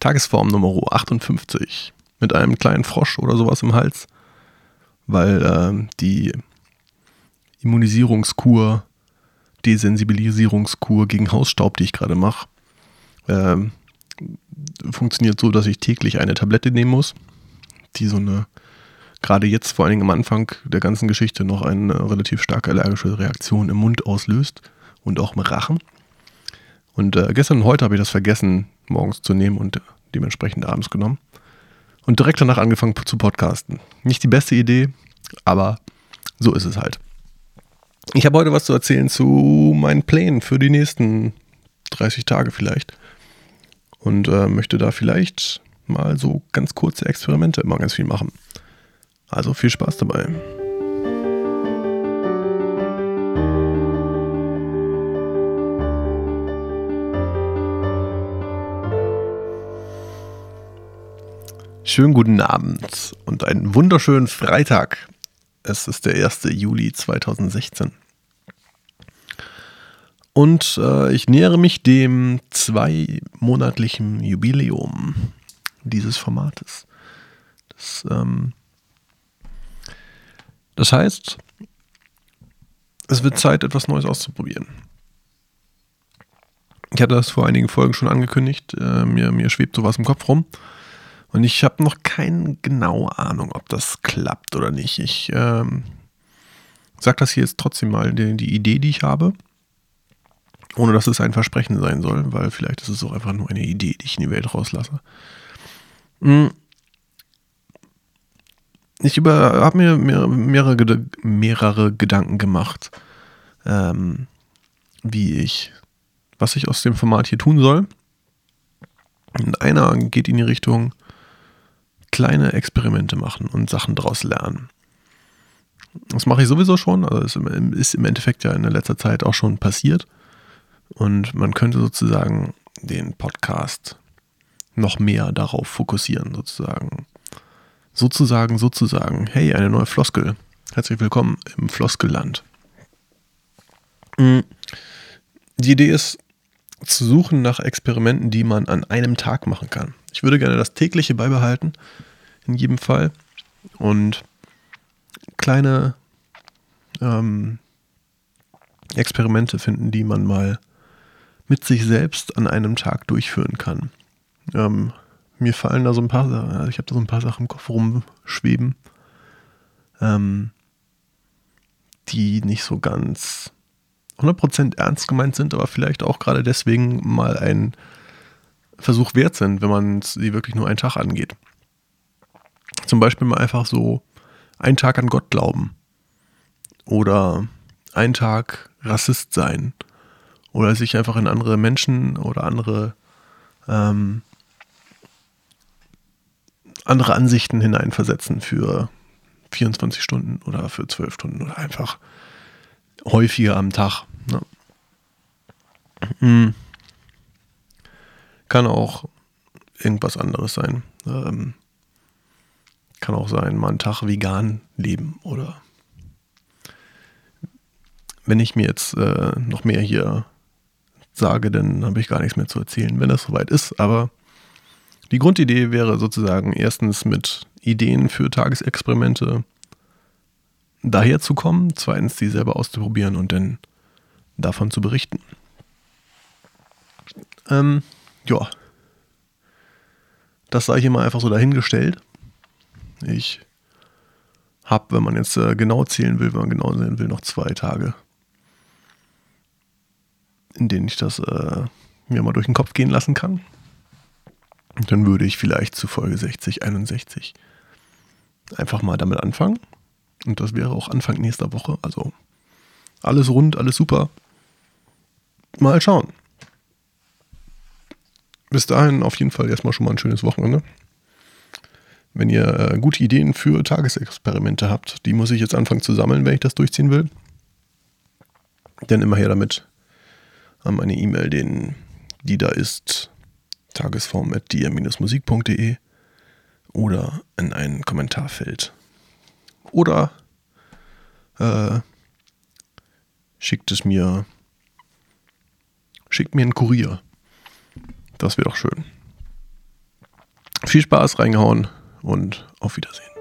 Tagesform Nummer 58 mit einem kleinen Frosch oder sowas im Hals, weil äh, die Immunisierungskur, Desensibilisierungskur gegen Hausstaub, die ich gerade mache, äh, funktioniert so, dass ich täglich eine Tablette nehmen muss, die so eine, gerade jetzt vor allen Dingen am Anfang der ganzen Geschichte, noch eine relativ starke allergische Reaktion im Mund auslöst und auch im Rachen. Und äh, gestern und heute habe ich das vergessen, morgens zu nehmen und dementsprechend abends genommen. Und direkt danach angefangen zu podcasten. Nicht die beste Idee, aber so ist es halt. Ich habe heute was zu erzählen zu meinen Plänen für die nächsten 30 Tage vielleicht. Und äh, möchte da vielleicht mal so ganz kurze Experimente immer ganz viel machen. Also viel Spaß dabei. Schönen guten Abend und einen wunderschönen Freitag. Es ist der 1. Juli 2016. Und äh, ich nähere mich dem zweimonatlichen Jubiläum dieses Formates. Das, ähm, das heißt, es wird Zeit, etwas Neues auszuprobieren. Ich hatte das vor einigen Folgen schon angekündigt. Äh, mir, mir schwebt sowas im Kopf rum. Und ich habe noch keine genaue Ahnung, ob das klappt oder nicht. Ich ähm, sage das hier jetzt trotzdem mal, die, die, Idee, die ich habe. Ohne dass es ein Versprechen sein soll, weil vielleicht ist es auch einfach nur eine Idee, die ich in die Welt rauslasse. Hm. Ich habe mir mehrere, mehrere, Gedanken gemacht, ähm, wie ich, was ich aus dem Format hier tun soll. Und einer geht in die Richtung, kleine Experimente machen und Sachen daraus lernen. Das mache ich sowieso schon, also ist im Endeffekt ja in der letzter Zeit auch schon passiert. Und man könnte sozusagen den Podcast noch mehr darauf fokussieren, sozusagen. Sozusagen, sozusagen, hey, eine neue Floskel. Herzlich willkommen im Floskelland. Mm. Die Idee ist, zu suchen nach Experimenten, die man an einem Tag machen kann. Ich würde gerne das tägliche beibehalten, in jedem Fall. Und kleine ähm, Experimente finden, die man mal mit sich selbst an einem Tag durchführen kann. Ähm, mir fallen da so ein paar Sachen, also ich habe da so ein paar Sachen im Kopf rumschweben, ähm, die nicht so ganz 100% ernst gemeint sind, aber vielleicht auch gerade deswegen mal ein Versuch wert sind, wenn man sie wirklich nur einen Tag angeht. Zum Beispiel mal einfach so einen Tag an Gott glauben. Oder einen Tag Rassist sein. Oder sich einfach in andere Menschen oder andere, ähm, andere Ansichten hineinversetzen für 24 Stunden oder für 12 Stunden oder einfach häufiger am Tag. Mhm. Kann auch irgendwas anderes sein. Ähm, kann auch sein, mal einen Tag vegan leben oder wenn ich mir jetzt äh, noch mehr hier sage, dann habe ich gar nichts mehr zu erzählen, wenn das soweit ist. Aber die Grundidee wäre sozusagen erstens mit Ideen für Tagesexperimente daherzukommen, zweitens die selber auszuprobieren und dann davon zu berichten. Ähm, ja. Das sei hier mal einfach so dahingestellt. Ich habe, wenn man jetzt äh, genau zählen will, wenn man genau sehen will, noch zwei Tage, in denen ich das äh, mir mal durch den Kopf gehen lassen kann. Und dann würde ich vielleicht zu Folge 60, 61 einfach mal damit anfangen. Und das wäre auch Anfang nächster Woche. Also alles rund, alles super. Mal schauen bis dahin auf jeden Fall erstmal schon mal ein schönes Wochenende. Wenn ihr äh, gute Ideen für Tagesexperimente habt, die muss ich jetzt anfangen zu sammeln, wenn ich das durchziehen will. Dann immer her damit an meine E-Mail, die da ist, tagesform.dir-musik.de oder in ein Kommentarfeld. Oder äh, schickt es mir, schickt mir einen Kurier. Das wäre doch schön. Viel Spaß reingehauen und auf Wiedersehen.